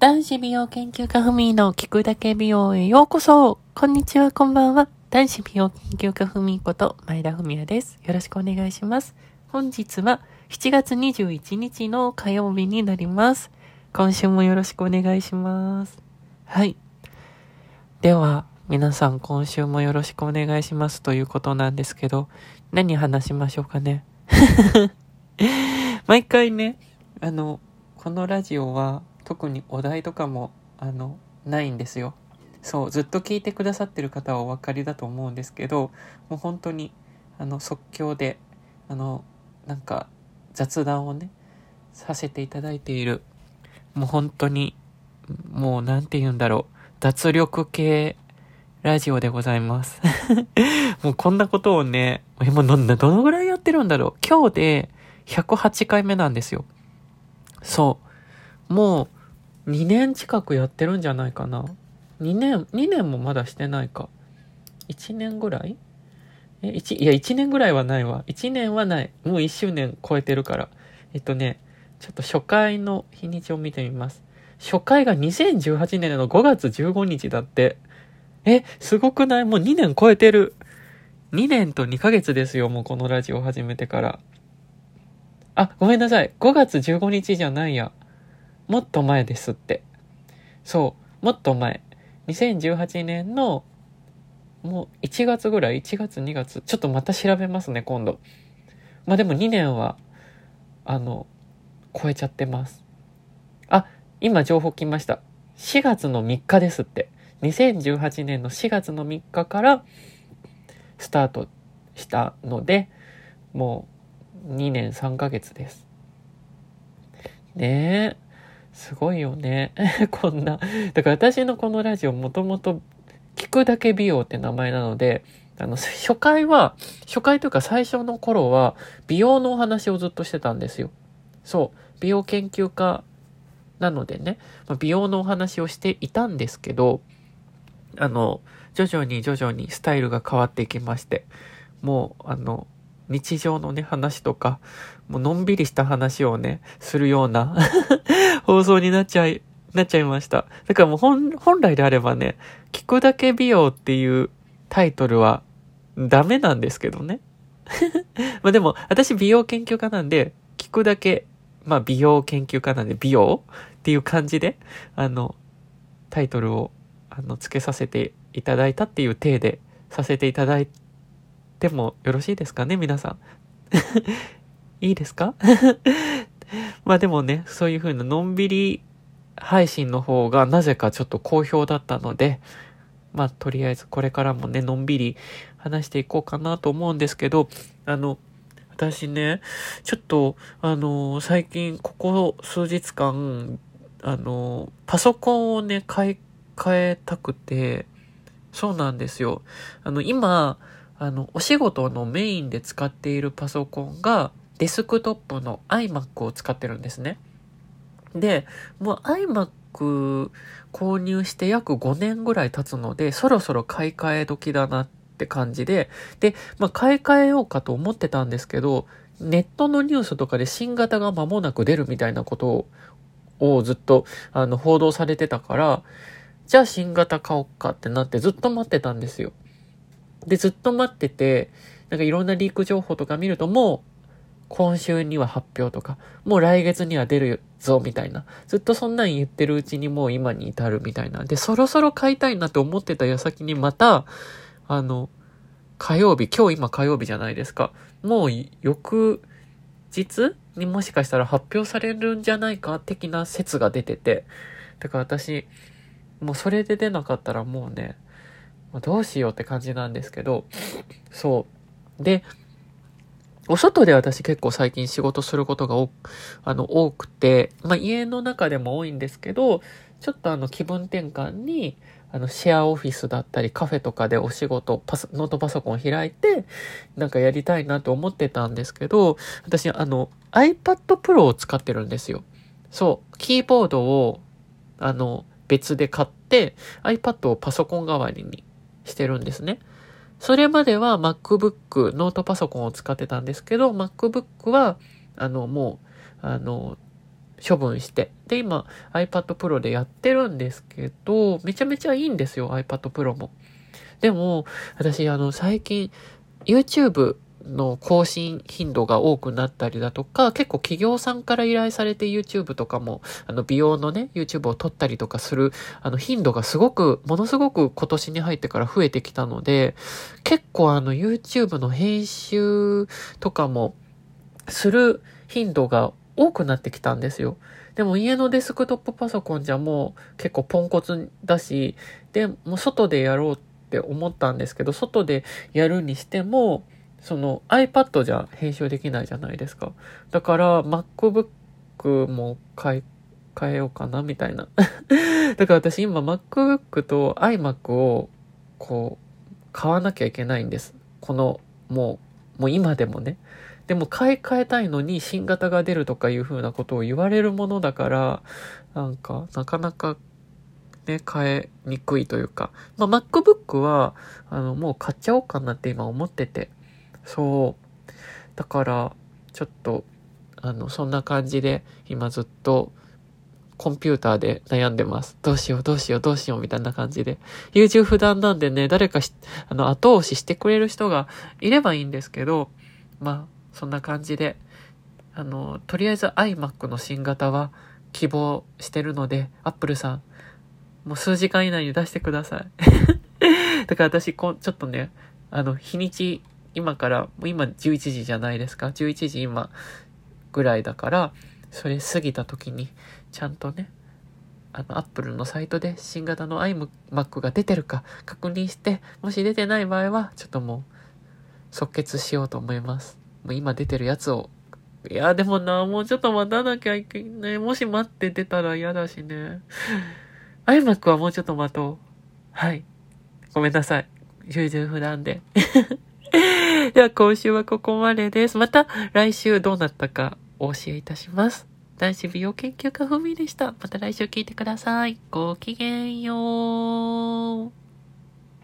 男子美容研究家ふみの聞くだけ美容へようこそこんにちは、こんばんは。男子美容研究家ふみこと前田文也です。よろしくお願いします。本日は7月21日の火曜日になります。今週もよろしくお願いします。はい。では、皆さん今週もよろしくお願いしますということなんですけど、何話しましょうかね？毎回ね、あの、このラジオは特にお題とかもあのないんですよ。そうずっと聞いてくださってる方はお分かりだと思うんですけどもう本当にあの即興であのなんか雑談をねさせていただいているもう本当にもう何て言うんだろう脱力系ラジオでございます。もうこんなことをね、今どのぐらいやってるんだろう今日で108回目なんですよ。そう。もう2年近くやってるんじゃないかな。2年、2年もまだしてないか。1年ぐらい？え、1、いや、1年ぐらいはないわ。1年はない。もう1周年超えてるから。えっとね、ちょっと初回の日にちを見てみます。初回が2018年の5月15日だって。え、すごくない？もう2年超えてる。2年と2ヶ月ですよ、もうこのラジオ始めてから。あ、ごめんなさい。5月15日じゃないや。もっと前ですって。そう、もっと前。2018年の、もう1月ぐらい ?1 月2月ちょっとまた調べますね、今度。まあでも2年は、あの、超えちゃってます。あ、今情報来ました。4月の3日ですって。2018年の4月の3日からスタートしたので、もう2年3ヶ月です。ねえ。すごいよね。こんな。だから私のこのラジオもともと聞くだけ美容って名前なので、あの、初回は、初回というか最初の頃は美容のお話をずっとしてたんですよ。そう。美容研究家なのでね、ま美容のお話をしていたんですけど、あの、徐々に徐々にスタイルが変わっていきまして、もう、あの、日常のね、話とか、もうのんびりした話をね、するような 放送になっちゃい、なっちゃいました。だからもう本、本来であればね、聞くだけ美容っていうタイトルはダメなんですけどね。まあでも、私美容研究家なんで、聞くだけ、まあ美容研究家なんで美容っていう感じで、あの、タイトルを、あの、付けさせていただいたっていう体でさせていただいでもよろしいですかね、皆さん。いいですか？まあでもね、そういう風なのんびり配信の方がなぜかちょっと好評だったので、まあとりあえずこれからもね、のんびり話していこうかなと思うんですけど、あの、私ね、ちょっと、あの、最近ここ数日間、あの、パソコンをね、買い替えたくて、そうなんですよ。あの、今、あの、お仕事のメインで使っているパソコンがデスクトップの iMac を使ってるんですね。で、もう iMac 購入して約5年ぐらい経つので、そろそろ買い替え時だなって感じで、で、まあ、買い替えようかと思ってたんですけど、ネットのニュースとかで新型が間もなく出るみたいなことをずっとあの報道されてたから、じゃあ新型買おうかってなってずっと待ってたんですよ。で、ずっと待ってて、なんかいろんなリーク情報とか見ると、もう、今週には発表とか、もう来月には出るぞ、みたいな。ずっとそんなん言ってるうちにもう今に至るみたいな。で、そろそろ買いたいなと思ってた矢先にまた、あの、火曜日、今日今火曜日じゃないですか。もう翌日にもしかしたら発表されるんじゃないか的な説が出てて。だから私、もうそれで出なかったらもうね、どうしようって感じなんですけど、そう。で、お外で私結構最近仕事することがあの多くて、まあ家の中でも多いんですけど、ちょっとあの気分転換に、あのシェアオフィスだったりカフェとかでお仕事、パソ、ノートパソコン開いて、なんかやりたいなと思ってたんですけど、私あの iPad Pro を使ってるんですよ。そう、キーボードをあの別で買って iPad をパソコン代わりにしてるんですね。それまでは MacBook、ノートパソコンを使ってたんですけど、MacBook は、あの、もう、あの、処分して。で、今 iPad Pro でやってるんですけど、めちゃめちゃいいんですよ、iPad Pro も。でも、私、あの、最近、YouTube の更新頻度が多くなったりだとか、結構企業さんから依頼されて YouTube とかも、あの美容のね、YouTube を撮ったりとかする、あの頻度がすごく、ものすごく今年に入ってから増えてきたので、結構あの YouTube の編集とかもする頻度が多くなってきたんですよ。でも家のデスクトップパソコンじゃもう結構ポンコツだし、で、もう外でやろうって思ったんですけど、外でやるにしても、その iPad じゃ編集できないじゃないですか。だから MacBook も買い、変えようかなみたいな。だから私今 MacBook と iMac をこう買わなきゃいけないんです。このもう、もう今でもね。でも買い替えたいのに新型が出るとかいう風なことを言われるものだから、なんかなかなかね、変えにくいというか。まあ MacBook はあのもう買っちゃおうかなって今思ってて。そう。だから、ちょっと、あの、そんな感じで、今ずっと、コンピューターで悩んでます。どうしよう、どうしよう、どうしよう、みたいな感じで。優柔不断なんでね、誰かし、あの、後押ししてくれる人がいればいいんですけど、まあ、そんな感じで、あの、とりあえず iMac の新型は希望してるので、Apple さん、もう数時間以内に出してください。だから私、こちょっとね、あの、日にち今から、もう今11時じゃないですか？11時今ぐらいだから、それ過ぎた時に、ちゃんとね、あの、アップルのサイトで新型の iMac が出てるか確認して、もし出てない場合は、ちょっともう、即決しようと思います。もう今出てるやつを。いや、でもな、もうちょっと待たなきゃいけない。もし待って出たら嫌だしね。iMac はもうちょっと待とう。はい。ごめんなさい。優柔不断で。では今週はここまでです。また来週どうなったかお教えいたします。男子美容研究家ふみでした。また来週聞いてください。ごきげんよう。